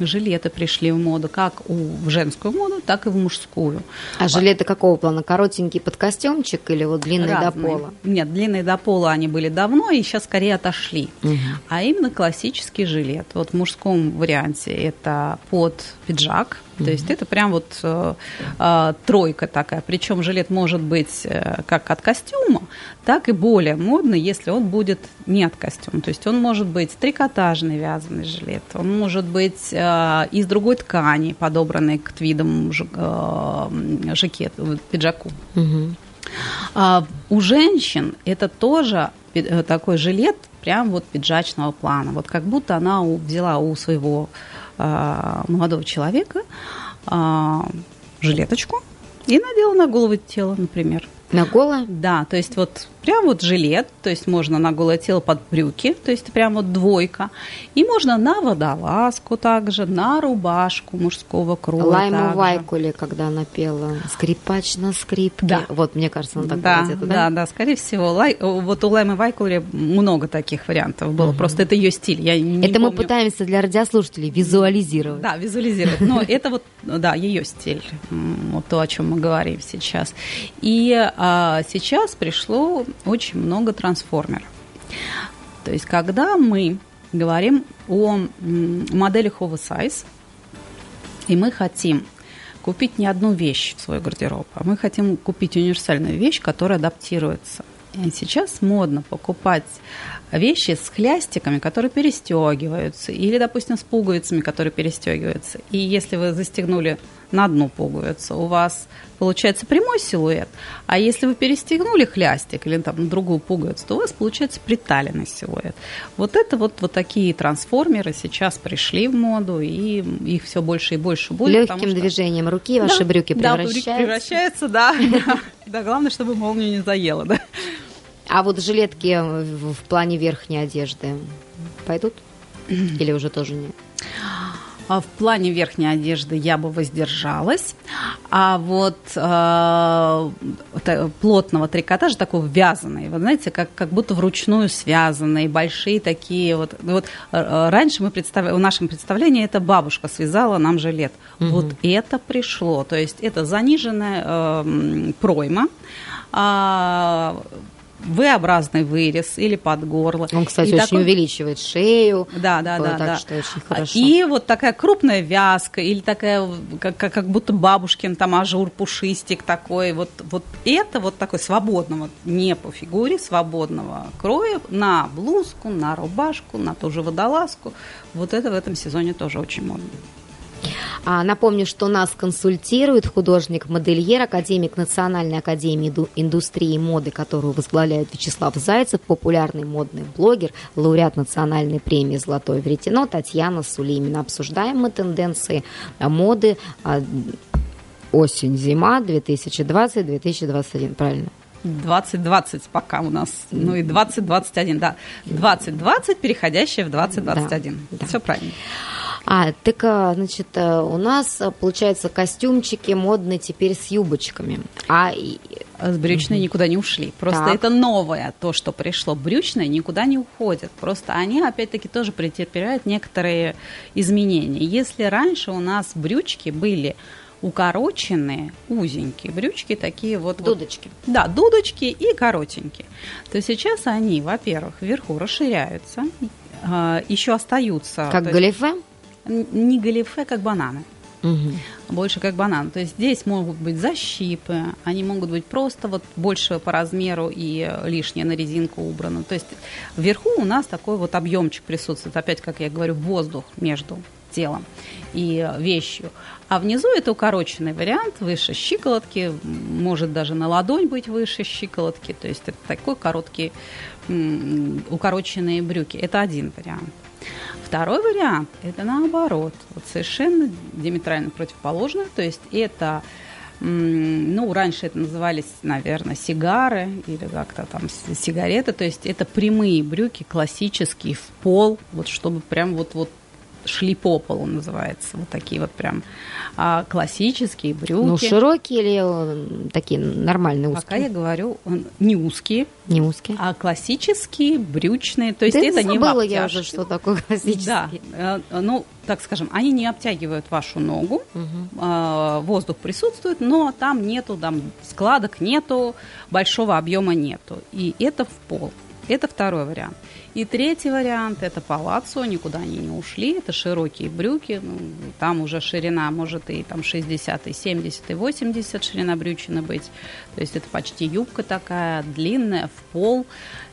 Жилеты пришли в моду как у, в женскую моду, так и в мужскую. А жилеты какого плана? Коротенький под костюмчик или вот длинные Разные. до пола? Нет, длинные до пола они были давно и сейчас скорее отошли. Угу. А именно классический жилет. Вот в мужском варианте это под пиджак, то есть это прям вот э, э, тройка такая. Причем жилет может быть э, как от костюма, так и более модный, если он будет не от костюма. То есть он может быть трикотажный вязаный жилет, он может быть э, из другой ткани, подобранный к твидам э, жакет, пиджаку. Угу. А у женщин это тоже э, такой жилет, прям вот пиджачного плана. Вот как будто она взяла у своего молодого человека а, жилеточку и надела на голову тело, например. На голое? Да, то есть вот прям вот жилет, то есть можно на голое тело под брюки, то есть прям вот двойка. И можно на водолазку также, на рубашку мужского кроя Лайму Вайкуле, когда она пела «Скрипач на скрипке». Да. Вот, мне кажется, она так да, где-то, да? Да, да, скорее всего. Лай, вот у Лаймы Вайкуле много таких вариантов было, угу. просто это ее стиль. Я не это помню. мы пытаемся для радиослушателей визуализировать. Да, визуализировать. Но это вот, да, ее стиль, вот то, о чем мы говорим сейчас. И а сейчас пришло очень много трансформеров. То есть, когда мы говорим о моделях oversize, и мы хотим купить не одну вещь в свой гардероб, а мы хотим купить универсальную вещь, которая адаптируется. И сейчас модно покупать вещи с хлястиками, которые перестегиваются, или, допустим, с пуговицами, которые перестегиваются. И если вы застегнули на одну пуговицу, у вас получается прямой силуэт, а если вы перестегнули хлястик или там на другую пуговицу, то у вас получается приталенный силуэт. Вот это вот, вот такие трансформеры сейчас пришли в моду, и их все больше и больше будет. Легким что... движением руки ваши да, брюки превращаются. Да, превращаются, да. Да, главное, чтобы молнию не заело, да. А вот жилетки в плане верхней одежды пойдут? Или уже тоже нет? А в плане верхней одежды я бы воздержалась. А вот э, плотного трикотажа, такого вязаный, вы знаете, как, как будто вручную связанные, большие такие вот. Вот э, раньше мы представляли, в нашем представлении это бабушка связала нам жилет. Угу. Вот это пришло. То есть это заниженная э, пройма. А, V-образный вырез или под горло. Он, кстати, и очень такой... увеличивает шею. Да, да, да. Так да. что очень хорошо. И вот такая крупная вязка или такая, как, как будто бабушкин там ажур, пушистик такой. Вот, вот это вот такой свободного, не по фигуре, свободного кроя на блузку, на рубашку, на ту же водолазку. Вот это в этом сезоне тоже очень модно. А, напомню, что нас консультирует художник-модельер, академик Национальной академии индустрии и моды, которую возглавляет Вячеслав Зайцев, популярный модный блогер, лауреат национальной премии «Золотое веретено» Татьяна Сулимина. Обсуждаем мы тенденции моды а, осень-зима 2020-2021, правильно? 2020 пока у нас, ну и 2021, да. 2020, переходящее в 2021. Да, да. Все правильно. А, так, а, значит, э, у нас, э, получается, костюмчики модные теперь с юбочками. А с брючной никуда не ушли. Просто так. это новое, то, что пришло. Брючные никуда не уходят. Просто они, опять-таки, тоже претерпевают некоторые изменения. Если раньше у нас брючки были укороченные, узенькие брючки, такие вот... Дудочки. Вот, да, дудочки и коротенькие. То сейчас они, во-первых, вверху расширяются, э, еще остаются... Как галифе? Не галифе, как бананы. Угу. Больше как банан. То есть здесь могут быть защипы, они могут быть просто вот больше по размеру и лишнее на резинку убрано. То есть вверху у нас такой вот объемчик присутствует. Опять, как я говорю, воздух между телом и вещью. А внизу это укороченный вариант, выше щиколотки, может даже на ладонь быть выше щиколотки. То есть это такой короткий, укороченные брюки. Это один вариант. Второй вариант – это наоборот, вот совершенно диаметрально противоположное, то есть это ну, раньше это назывались, наверное, сигары или как-то там сигареты, то есть это прямые брюки, классические, в пол, вот чтобы прям вот-вот шли по полу называется. Вот такие вот прям а, классические брюки. Ну, широкие или такие нормальные узкие? Пока я говорю, не узкие. Не узкие. А классические, брючные. То есть да это не забыла я уже, что такое классические. Да, э, ну, так скажем, они не обтягивают вашу ногу, угу. воздух присутствует, но там нету там складок, нету большого объема нету, и это в пол. Это второй вариант. И третий вариант – это палаццо, никуда они не ушли, это широкие брюки, ну, там уже ширина может и там 60, и 70, и 80 ширина брючины быть, то есть это почти юбка такая, длинная, в пол.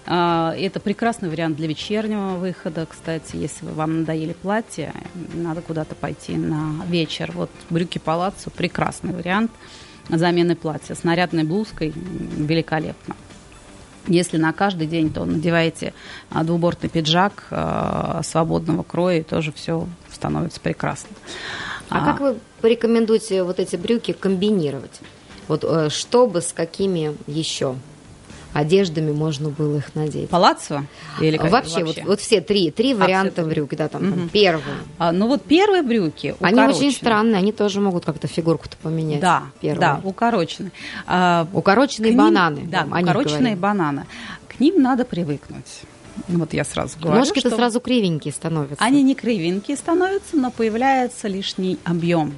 А, это прекрасный вариант для вечернего выхода, кстати, если вам надоели платье, надо куда-то пойти на вечер. Вот брюки палаццо – прекрасный вариант замены платья. С нарядной блузкой великолепно. Если на каждый день, то надеваете а, двубортный пиджак а, свободного кроя, и тоже все становится прекрасно. А, как вы порекомендуете вот эти брюки комбинировать? Вот э, чтобы с какими еще? Одеждами можно было их надеть. Палаццо? Или как? Вообще, вообще? Вот, вот все три, три а, варианта брюк, да, там, угу. там первые. А, ну вот первые брюки Они очень странные, они тоже могут как-то фигурку-то поменять. Да, первые. да, укороченные. А, укороченные ним, бананы. Да, укороченные бананы. К ним надо привыкнуть. Вот я сразу говорю. Ножки-то что сразу кривенькие становятся. Они не кривенькие становятся, но появляется лишний объем.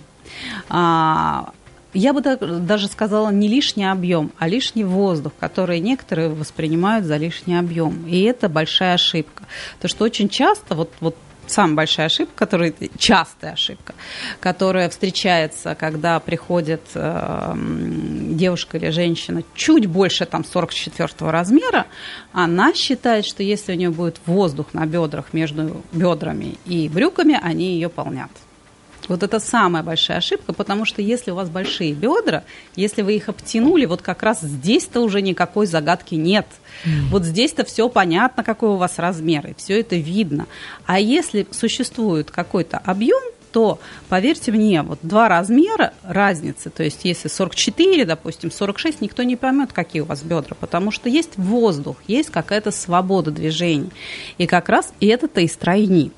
А, я бы даже сказала не лишний объем, а лишний воздух, который некоторые воспринимают за лишний объем. И это большая ошибка. То, что очень часто, вот, вот самая большая ошибка, которая частая ошибка, которая встречается, когда приходит э, девушка или женщина чуть больше там 44 размера, она считает, что если у нее будет воздух на бедрах между бедрами и брюками, они ее полнят. Вот это самая большая ошибка, потому что если у вас большие бедра, если вы их обтянули, вот как раз здесь-то уже никакой загадки нет. Mm. Вот здесь-то все понятно, какой у вас размер, и все это видно. А если существует какой-то объем, то, поверьте мне, вот два размера разницы, то есть если 44, допустим, 46, никто не поймет, какие у вас бедра, потому что есть воздух, есть какая-то свобода движений. И как раз это-то и стройнит.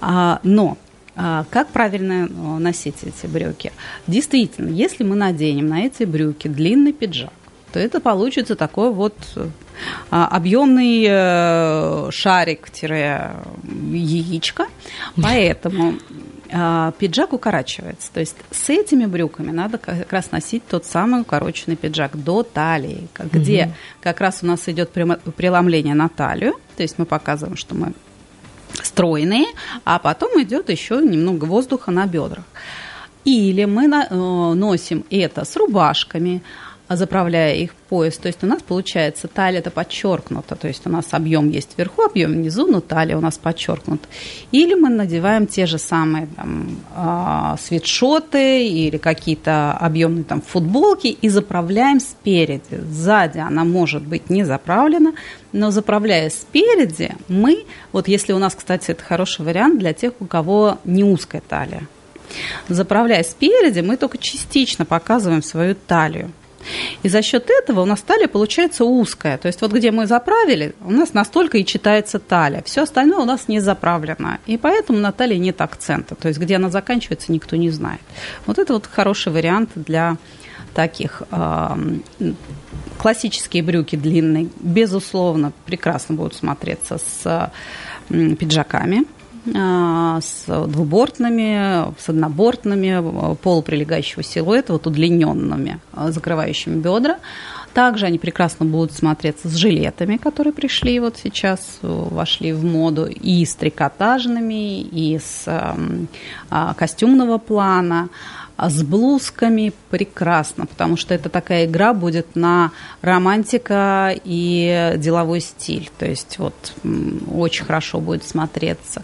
А, но как правильно носить эти брюки? Действительно, если мы наденем на эти брюки длинный пиджак, то это получится такой вот а, объемный э, шарик-яичко. Поэтому а, пиджак укорачивается. То есть с этими брюками надо как раз носить тот самый укороченный пиджак до талии, где угу. как раз у нас идет преломление на талию. То есть мы показываем, что мы стройные, а потом идет еще немного воздуха на бедрах. Или мы э, носим это с рубашками, заправляя их пояс. То есть у нас получается талия это подчеркнута, то есть у нас объем есть вверху, объем внизу, но талия у нас подчеркнута. Или мы надеваем те же самые там, э, свитшоты или какие-то объемные там футболки и заправляем спереди. Сзади она может быть не заправлена, но заправляя спереди, мы, вот если у нас, кстати, это хороший вариант для тех, у кого не узкая талия. Заправляя спереди, мы только частично показываем свою талию. И за счет этого у нас талия получается узкая. То есть вот где мы заправили, у нас настолько и читается талия. Все остальное у нас не заправлено. И поэтому на талии нет акцента. То есть где она заканчивается, никто не знает. Вот это вот хороший вариант для таких классические брюки длинные, безусловно, прекрасно будут смотреться с пиджаками с двубортными, с однобортными, полуприлегающего силуэта, вот удлиненными, а, закрывающими бедра. Также они прекрасно будут смотреться с жилетами, которые пришли вот сейчас, вошли в моду, и с трикотажными, и с а, костюмного плана. А с блузками прекрасно, потому что это такая игра будет на романтика и деловой стиль. То есть вот очень хорошо будет смотреться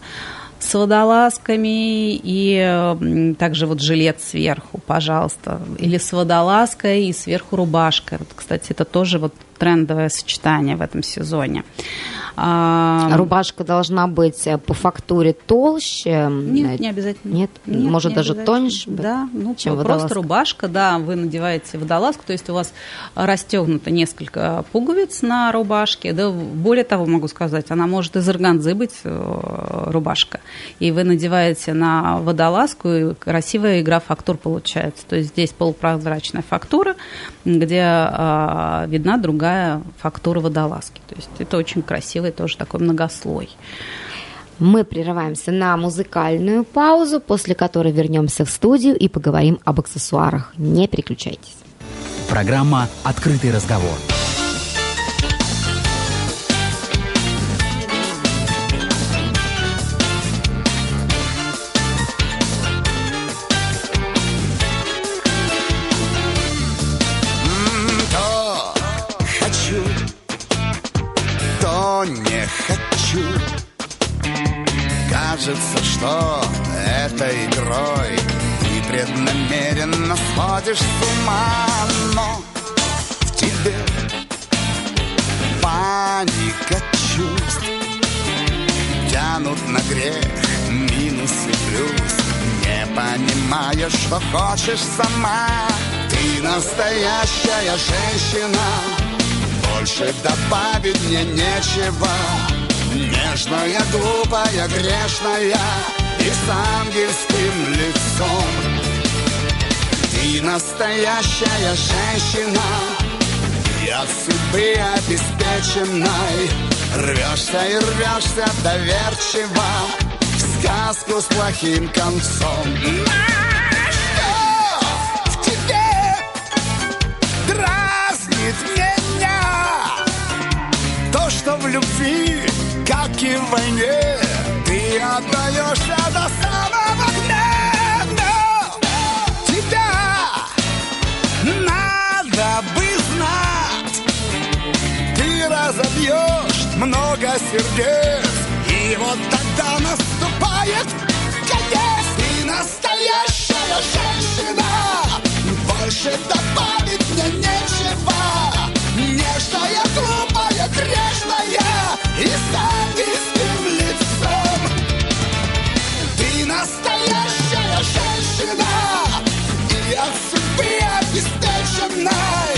с водолазками и также вот жилет сверху, пожалуйста. Или с водолазкой и сверху рубашка. Вот, кстати, это тоже вот трендовое сочетание в этом сезоне. А, Рубашка должна быть э, по фактуре толще? Нет, не обязательно. Нет, Нет может не даже тоньше? Да, ну, чем просто водолазка. рубашка, да, вы надеваете водолазку, то есть у вас расстегнуто несколько пуговиц на рубашке, да, более того, могу сказать, она может из органзы быть э, рубашка, и вы надеваете на водолазку, и красивая игра фактур получается, то есть здесь полупрозрачная фактура, где э, видна другая фактура водолазки, то есть это очень красивый тоже такой многослой. Мы прерываемся на музыкальную паузу, после которой вернемся в студию и поговорим об аксессуарах. Не переключайтесь. Программа «Открытый разговор». Кажется, что этой игрой. Ты преднамеренно сходишь с ума Но в тебе паника чувств. Тянут на грех минус и плюс. Не понимая, что хочешь сама. Ты настоящая женщина. Больше добавить мне нечего Нежная, глупая, грешная И с ангельским лицом. Ты настоящая женщина И от судьбы обеспеченной Рвешься и рвешься доверчиво В сказку с плохим концом. Что в тебе дразнит меня? То, что в любви войне. Ты отдаешься до самого дна Но тебя надо бы знать. Ты разобьешь много сердец. И вот тогда наступает конец. Ты настоящая женщина. Больше добавить мне нечего. Нежная, глупая, грешная. И сам I'll be at the station night.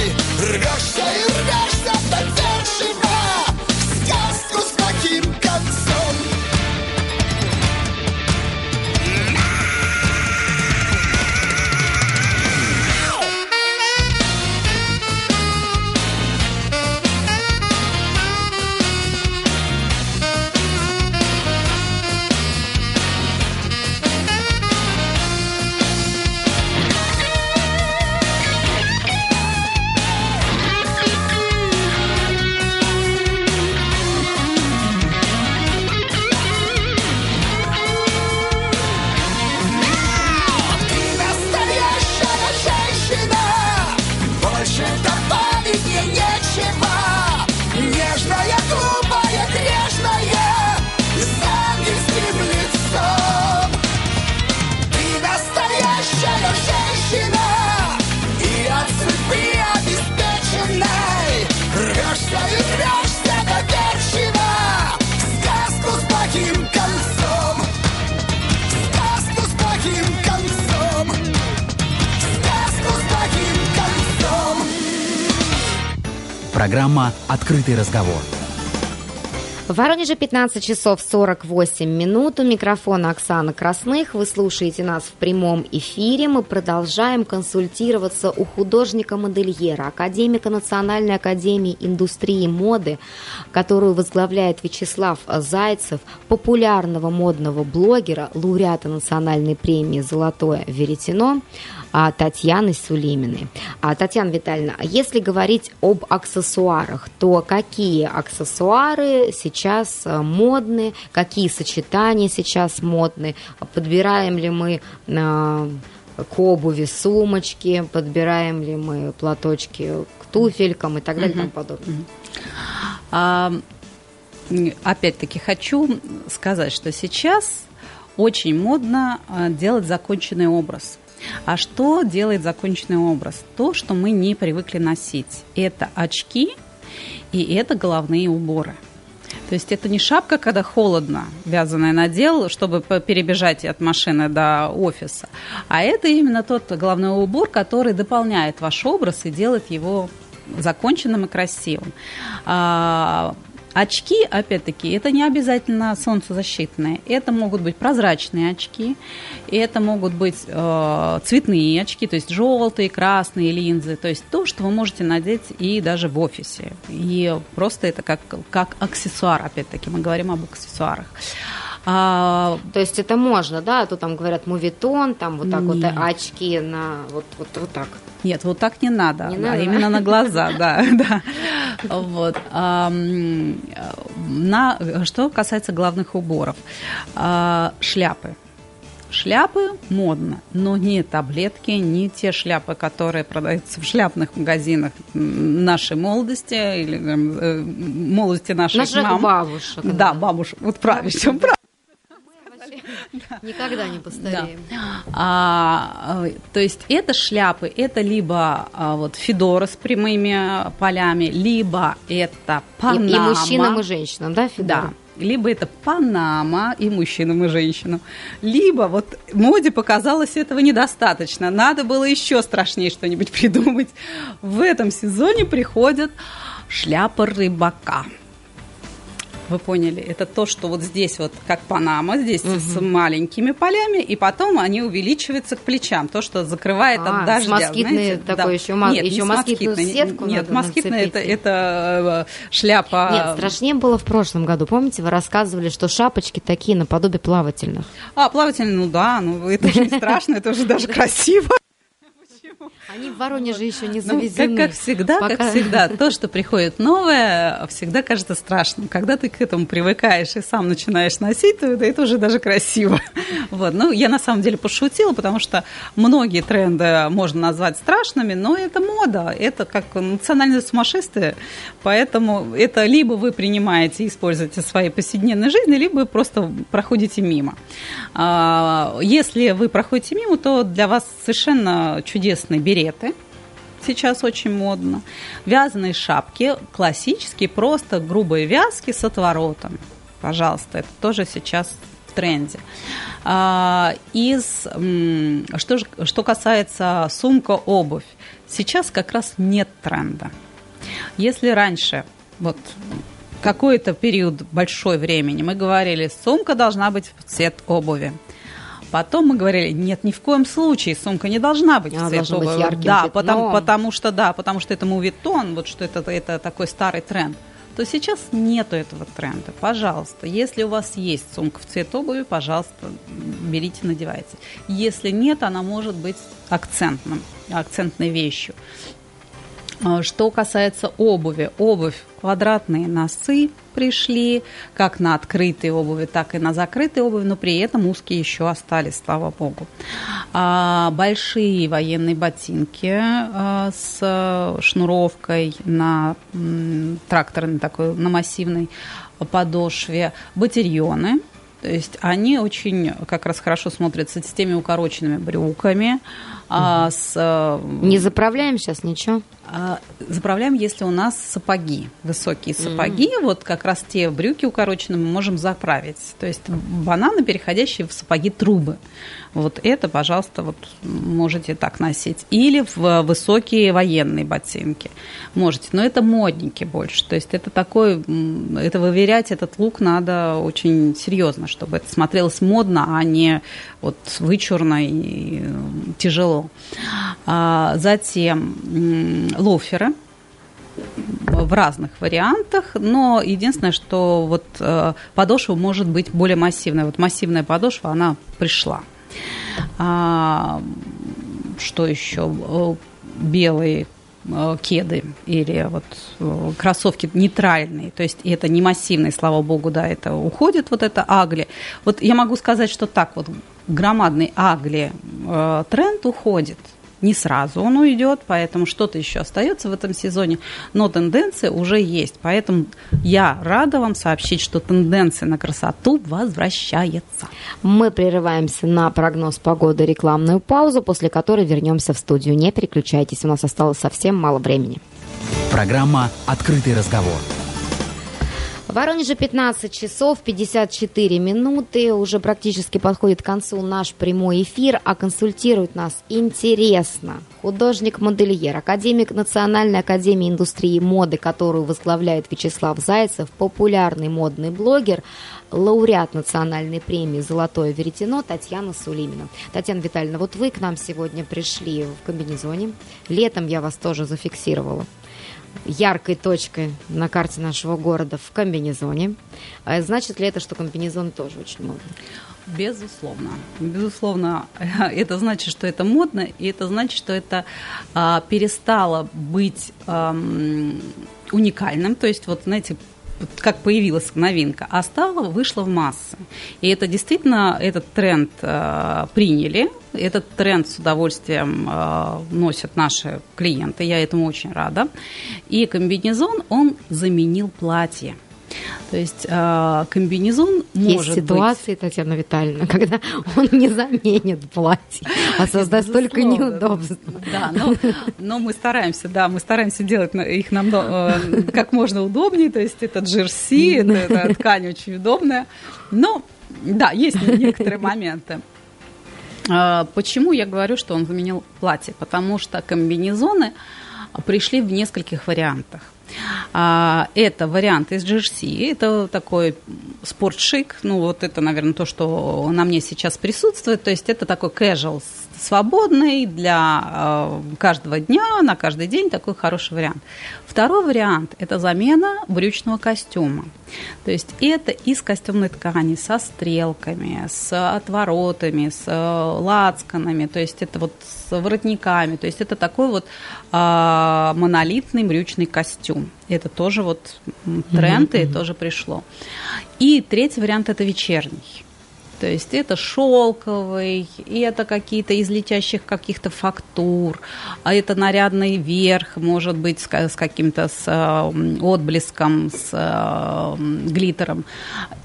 «Открытый разговор». В Воронеже 15 часов 48 минут. У микрофона Оксана Красных. Вы слушаете нас в прямом эфире. Мы продолжаем консультироваться у художника-модельера, академика Национальной академии индустрии моды, которую возглавляет Вячеслав Зайцев, популярного модного блогера, лауреата национальной премии «Золотое веретено», Татьяны Сулиминой. А, Татьяна Витальевна, а если говорить об аксессуарах, то какие аксессуары сейчас а, модны, какие сочетания сейчас модны, подбираем ли мы к обуви сумочки, подбираем ли мы платочки к туфелькам и так далее и тому подобное. А, опять-таки хочу сказать, что сейчас очень модно делать законченный образ. А что делает законченный образ? То, что мы не привыкли носить. Это очки и это головные уборы. То есть это не шапка, когда холодно, вязаная надел, чтобы перебежать от машины до офиса, а это именно тот головной убор, который дополняет ваш образ и делает его законченным и красивым. Очки, опять-таки, это не обязательно солнцезащитные. Это могут быть прозрачные очки, это могут быть э, цветные очки, то есть желтые, красные линзы, то есть то, что вы можете надеть и даже в офисе. И просто это как, как аксессуар, опять-таки, мы говорим об аксессуарах. А, то есть это можно, да? А то там говорят мувитон, там вот так Нет. вот очки на вот, вот, вот так. Нет, вот так не надо, не да, надо именно на глаза, да, да. Вот. На, что касается главных уборов. А, шляпы. Шляпы модно, но не таблетки, не те шляпы, которые продаются в шляпных магазинах нашей молодости или э, молодости наших, наших мам. бабушек. Да, да бабушек. Вот правильно, все правильно. Никогда не постареем. А, то есть это шляпы, это либо а, вот федора с прямыми полями, либо это панама. И, и мужчинам, и женщинам, да, федора? Да либо это панама и мужчинам, и женщинам, либо вот моде показалось этого недостаточно, надо было еще страшнее что-нибудь придумать. В этом сезоне приходят шляпа рыбака – вы поняли, это то, что вот здесь вот как Панама, здесь угу. с маленькими полями, и потом они увеличиваются к плечам, то, что закрывает а, от дождя. С москитной такой да. еще, нет, еще москитную сетку Нет, москитная это, это э, шляпа. Нет, страшнее было в прошлом году. Помните, вы рассказывали, что шапочки такие наподобие плавательных. А, плавательные, ну да, ну это уже не страшно, это уже даже красиво. Они в Воронеже еще не завезены. Ну, как, как всегда, пока... как всегда, то, что приходит новое, всегда кажется страшным. Когда ты к этому привыкаешь и сам начинаешь носить, то это уже даже красиво. Вот. Ну, я на самом деле пошутила, потому что многие тренды можно назвать страшными, но это мода, это как национальное сумасшествие, поэтому это либо вы принимаете и используете в своей повседневной жизни, либо просто проходите мимо. А, если вы проходите мимо, то для вас совершенно чудесный берег береты, сейчас очень модно, вязаные шапки, классические, просто грубые вязки с отворотом. Пожалуйста, это тоже сейчас в тренде. А, из, что, что касается сумка, обувь, сейчас как раз нет тренда. Если раньше, вот какой-то период большой времени мы говорили, сумка должна быть в цвет обуви. Потом мы говорили, нет, ни в коем случае сумка не должна быть Она должна быть ярким Да, потому, потому что, да, потому что это мувитон, вот что это, это такой старый тренд то сейчас нету этого тренда. Пожалуйста, если у вас есть сумка в цвет обуви, пожалуйста, берите, надевайте. Если нет, она может быть акцентным, акцентной вещью. А, что касается обуви, обувь, квадратные носы пришли, как на открытой обуви, так и на закрытой обуви, но при этом узкие еще остались, слава богу. А, большие военные ботинки а, с шнуровкой на тракторной такой, на массивной подошве, батильоны, то есть они очень как раз хорошо смотрятся с теми укороченными брюками, а, с... Не заправляем сейчас ничего? А, заправляем, если у нас сапоги, высокие сапоги, mm-hmm. вот как раз те брюки укороченные мы можем заправить. То есть бананы, переходящие в сапоги трубы. Вот это, пожалуйста, вот можете так носить. Или в высокие военные ботинки можете. Но это модники больше. То есть это такой, это выверять этот лук надо очень серьезно, чтобы это смотрелось модно, а не вот вычурно и тяжело. А затем лоферы в разных вариантах, но единственное, что вот э, подошва может быть более массивная. Вот массивная подошва, она пришла. А, что еще? Э, белые э, кеды или вот кроссовки нейтральные, то есть это не массивные, слава богу, да, это уходит вот это агли. Вот я могу сказать, что так вот громадный агли э, тренд уходит – не сразу он уйдет, поэтому что-то еще остается в этом сезоне, но тенденция уже есть. Поэтому я рада вам сообщить, что тенденция на красоту возвращается. Мы прерываемся на прогноз погоды, рекламную паузу, после которой вернемся в студию. Не переключайтесь, у нас осталось совсем мало времени. Программа «Открытый разговор». В Воронеже 15 часов 54 минуты. Уже практически подходит к концу наш прямой эфир, а консультирует нас интересно художник-модельер, академик Национальной академии индустрии моды, которую возглавляет Вячеслав Зайцев, популярный модный блогер, лауреат национальной премии «Золотое веретено» Татьяна Сулимина. Татьяна Витальевна, вот вы к нам сегодня пришли в комбинезоне. Летом я вас тоже зафиксировала яркой точкой на карте нашего города в комбинезоне. А значит ли это, что комбинезон тоже очень модный? Безусловно. Безусловно, это значит, что это модно, и это значит, что это а, перестало быть а, уникальным. То есть, вот, знаете, как появилась новинка, а стала, вышла в массы. И это действительно, этот тренд э, приняли, этот тренд с удовольствием э, носят наши клиенты, я этому очень рада. И комбинезон, он заменил платье. То есть э, комбинезон Есть может ситуации, быть... Татьяна Витальевна, когда он не заменит платье, а создаст столько неудобств. Да, но, но мы стараемся, да, мы стараемся делать их нам э, как можно удобнее, то есть это джерси, это, это ткань очень удобная. Но, да, есть некоторые моменты. Э, почему я говорю, что он заменил платье? Потому что комбинезоны пришли в нескольких вариантах. А, это вариант из джерси, это такой спортшик, ну вот это, наверное, то, что на мне сейчас присутствует, то есть это такой casual свободный для э, каждого дня, на каждый день такой хороший вариант. Второй вариант – это замена брючного костюма. То есть это из костюмной ткани со стрелками, с отворотами, с э, лацканами, то есть это вот с воротниками, то есть это такой вот э, монолитный брючный костюм. Это тоже вот тренд, mm-hmm. и тоже пришло. И третий вариант – это вечерний. То есть это шелковый, и это какие-то из летящих каких-то фактур, а это нарядный верх, может быть, с, каким-то с э, отблеском, с э, глиттером.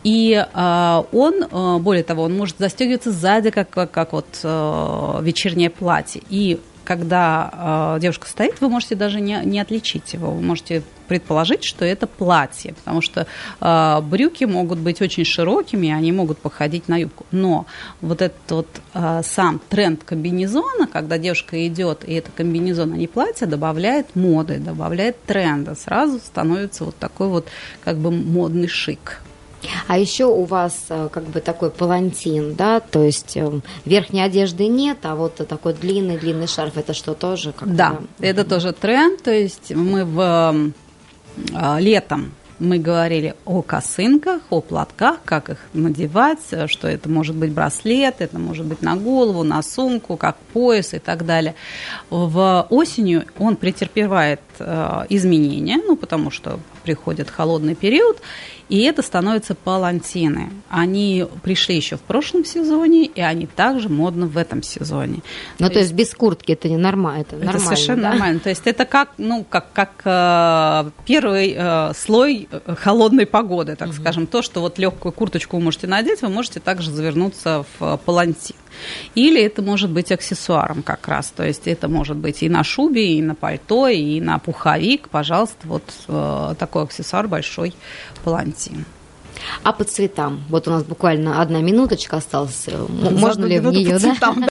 И э, он, более того, он может застегиваться сзади, как, как, вот вечернее платье. И когда э, девушка стоит, вы можете даже не, не отличить его. Вы можете предположить, что это платье, потому что э, брюки могут быть очень широкими, они могут походить на юбку. Но вот этот вот э, сам тренд комбинезона, когда девушка идет, и это комбинезон, а не платье, добавляет моды, добавляет тренда. Сразу становится вот такой вот как бы модный шик. А еще у вас э, как бы такой палантин, да, то есть э, верхней одежды нет, а вот такой длинный-длинный шарф, это что тоже? Как да, это тоже тренд, то есть мы в э, летом мы говорили о косынках, о платках, как их надевать, что это может быть браслет, это может быть на голову, на сумку, как пояс и так далее. В осенью он претерпевает изменения, ну, потому что приходит холодный период, и это становится палантины. Они пришли еще в прошлом сезоне, и они также модны в этом сезоне. Ну, то, то есть, есть без куртки это не нормально, это, это нормально, совершенно да? нормально. То есть это как, ну, как, как э, первый э, слой э, холодной погоды, так угу. скажем. То, что вот легкую курточку вы можете надеть, вы можете также завернуться в палантин. Или это может быть аксессуаром как раз. То есть это может быть и на шубе, и на пальто, и на пуховик. Пожалуйста, вот э, такой аксессуар большой палантин. А по цветам? Вот у нас буквально одна минуточка осталась. Можно ли в нее, да?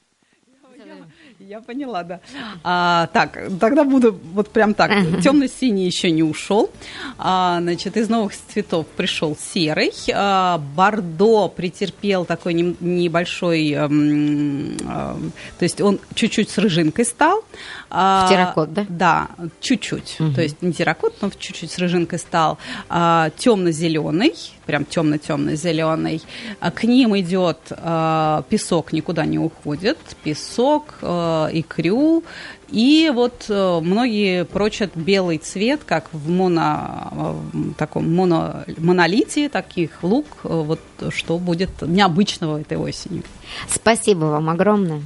Я поняла, да. А, так, тогда буду вот прям так. Темно-синий еще не ушел. А, значит, из новых цветов пришел серый. А, бордо претерпел такой не, небольшой, а, а, то есть он чуть-чуть с рыжинкой стал. А, терракот, да? Да, чуть-чуть. Угу. То есть не терракот, но чуть-чуть с рыжинкой стал. А, темно-зеленый, прям темно-темно-зеленый. А, к ним идет а, песок, никуда не уходит. Песок, а, икрю. И вот а, многие прочат белый цвет, как в моно, таком моно, монолите, таких лук, вот что будет необычного этой осенью. Спасибо вам огромное.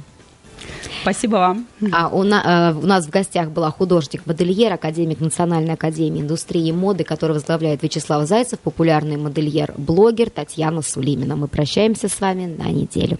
Спасибо вам. А у, на, э, у нас в гостях была художник-модельер, академик Национальной академии индустрии и моды, который возглавляет Вячеслав Зайцев, популярный модельер-блогер Татьяна Сулимина. Мы прощаемся с вами на неделю.